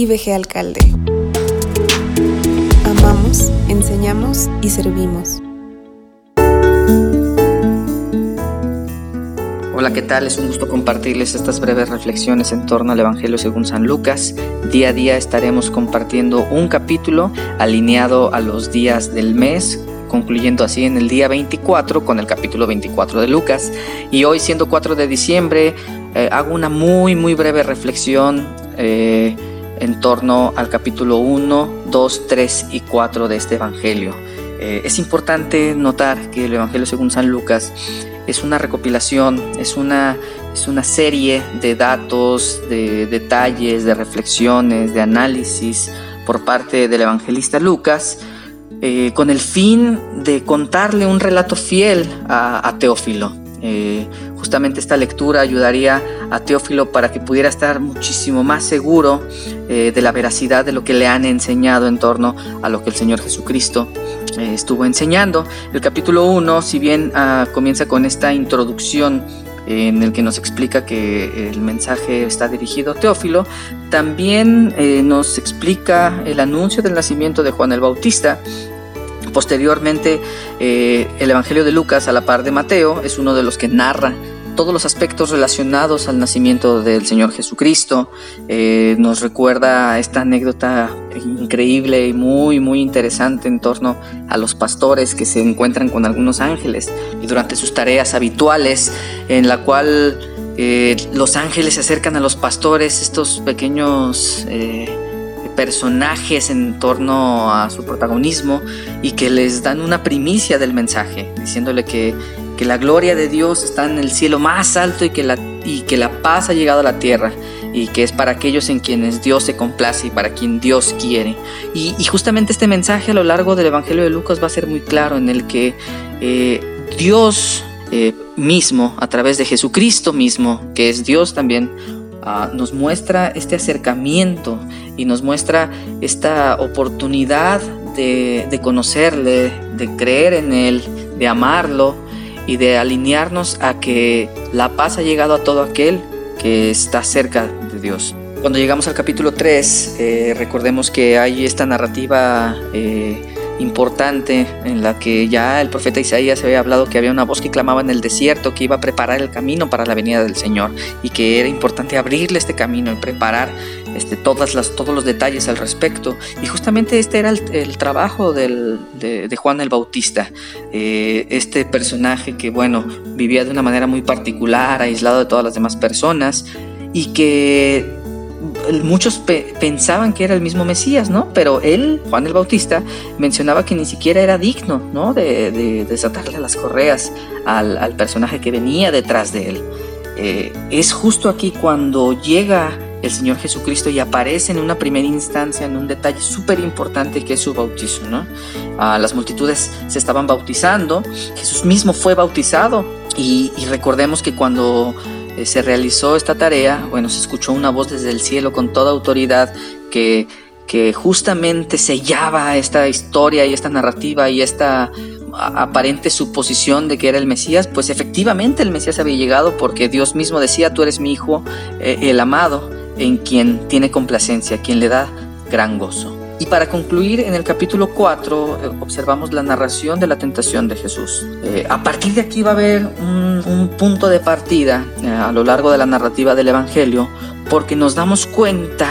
IBG Alcalde. Amamos, enseñamos y servimos. Hola, ¿qué tal? Es un gusto compartirles estas breves reflexiones en torno al Evangelio según San Lucas. Día a día estaremos compartiendo un capítulo alineado a los días del mes concluyendo así en el día 24 con el capítulo 24 de Lucas. Y hoy, siendo 4 de diciembre, eh, hago una muy, muy breve reflexión eh, en torno al capítulo 1, 2, 3 y 4 de este Evangelio. Eh, es importante notar que el Evangelio según San Lucas es una recopilación, es una, es una serie de datos, de detalles, de reflexiones, de análisis por parte del evangelista Lucas, eh, con el fin de contarle un relato fiel a, Teófilo. Eh, justamente esta lectura ayudaría a Teófilo para que pudiera estar muchísimo más seguro eh, de la veracidad de lo que le han enseñado en torno a lo que el Señor Jesucristo estuvo enseñando. El capítulo 1, si bien ah, comienza con esta introducción en el que nos explica que el mensaje está dirigido a Teófilo, también eh, nos explica el anuncio del nacimiento de Juan el Bautista. Posteriormente, eh, el Evangelio de Lucas, a la par de Mateo, es uno de los que narra todos los aspectos relacionados al nacimiento del Señor Jesucristo. Eh, nos recuerda esta anécdota increíble y muy, muy interesante en torno a los pastores que se encuentran con algunos ángeles y durante sus tareas habituales, en la cual eh, los ángeles se acercan a los pastores, estos pequeños... personajes en torno a su protagonismo y que les dan una primicia del mensaje, diciéndole que que la gloria de Dios está en el cielo más alto y que la, y que la paz ha llegado a la tierra y que es para aquellos en quienes Dios se complace y para quien Dios quiere. Y, justamente este mensaje a lo largo del Evangelio de Lucas va a ser muy claro en el que eh, Dios eh, mismo, a través de Jesucristo mismo, que es Dios también, ah, nos muestra este acercamiento y nos muestra esta oportunidad de, conocerle, de creer en Él, de amarlo y de alinearnos a que la paz ha llegado a todo aquel que está cerca de Dios. Cuando llegamos al capítulo 3, eh, recordemos que hay esta narrativa eh, importante en la que ya el profeta Isaías había hablado que había una voz que clamaba en el desierto que iba a preparar el camino para la venida del Señor y que era importante abrirle este camino y preparar este, todas las, todos los detalles al respecto. Y justamente este era el, trabajo de, Juan el Bautista, eh, este personaje que, bueno, vivía de una manera muy particular, aislado de todas las demás personas y que muchos pensaban que era el mismo Mesías, ¿no? Pero él, Juan el Bautista, mencionaba que ni siquiera era digno, ¿no? De, desatarle las correas al, personaje que venía detrás de él. Eh, es justo aquí cuando llega el Señor Jesucristo y aparece en una primera instancia en un detalle súper importante que es su bautizo, ¿no? Ah, las multitudes se estaban bautizando, Jesús mismo fue bautizado y recordemos que cuando eh, se realizó esta tarea, bueno, se escuchó una voz desde el cielo con toda autoridad que, que justamente sellaba esta historia y esta narrativa y esta aparente suposición de que era el Mesías, pues efectivamente el Mesías había llegado porque Dios mismo decía, tú eres mi hijo, eh, el amado, en quien tiene complacencia, quien le da gran gozo. Y para concluir, en el capítulo 4 eh, observamos la narración de la tentación de Jesús. Eh, a partir de aquí va a haber un, punto de partida eh, a lo largo de la narrativa del Evangelio, porque nos damos cuenta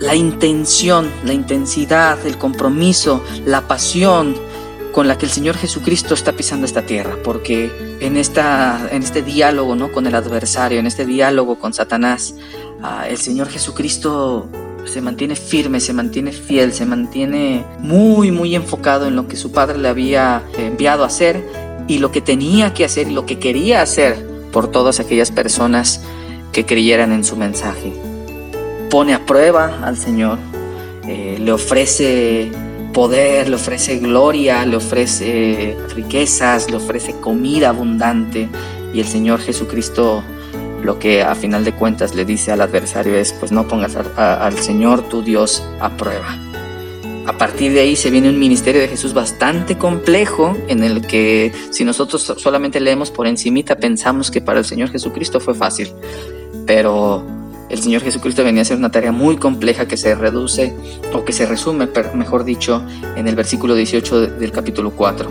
la intención, la intensidad, el compromiso, la pasión con la que el Señor Jesucristo está pisando esta tierra, porque en, esta, en este diálogo ¿no? con el adversario, en este diálogo con Satanás, ah, el Señor Jesucristo se mantiene firme, se mantiene fiel, se mantiene muy, muy enfocado en lo que su padre le había enviado a hacer y lo que tenía que hacer y lo que quería hacer por todas aquellas personas que creyeran en su mensaje. Pone a prueba al Señor, eh, le ofrece poder, le ofrece gloria, le ofrece riquezas, le ofrece comida abundante y el Señor Jesucristo lo que a final de cuentas le dice al adversario es, pues no pongas al Señor tu Dios a prueba. A partir de ahí se viene un ministerio de Jesús bastante complejo en el que si nosotros solamente leemos por encimita pensamos que para el Señor Jesucristo fue fácil. Pero El Señor Jesucristo venía a hacer una tarea muy compleja que se reduce o que se resume, mejor dicho, en el versículo 18 del capítulo 4.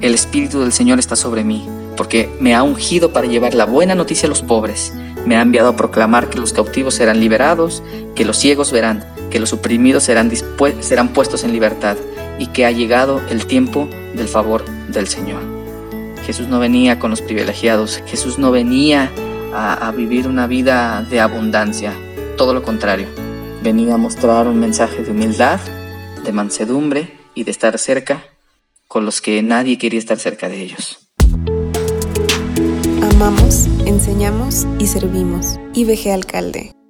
El Espíritu del Señor está sobre mí, porque me ha ungido para llevar la buena noticia a los pobres. Me ha enviado a proclamar que los cautivos serán liberados, que los ciegos verán, que los oprimidos serán, serán puestos en libertad y que ha llegado el tiempo del favor del Señor. Jesús no venía con los privilegiados, Jesús no venía a, vivir una vida de abundancia, todo lo contrario, venía a mostrar un mensaje de humildad, de mansedumbre y de estar cerca con los que nadie quería estar cerca de ellos. Amamos, enseñamos y servimos. IBG Alcalde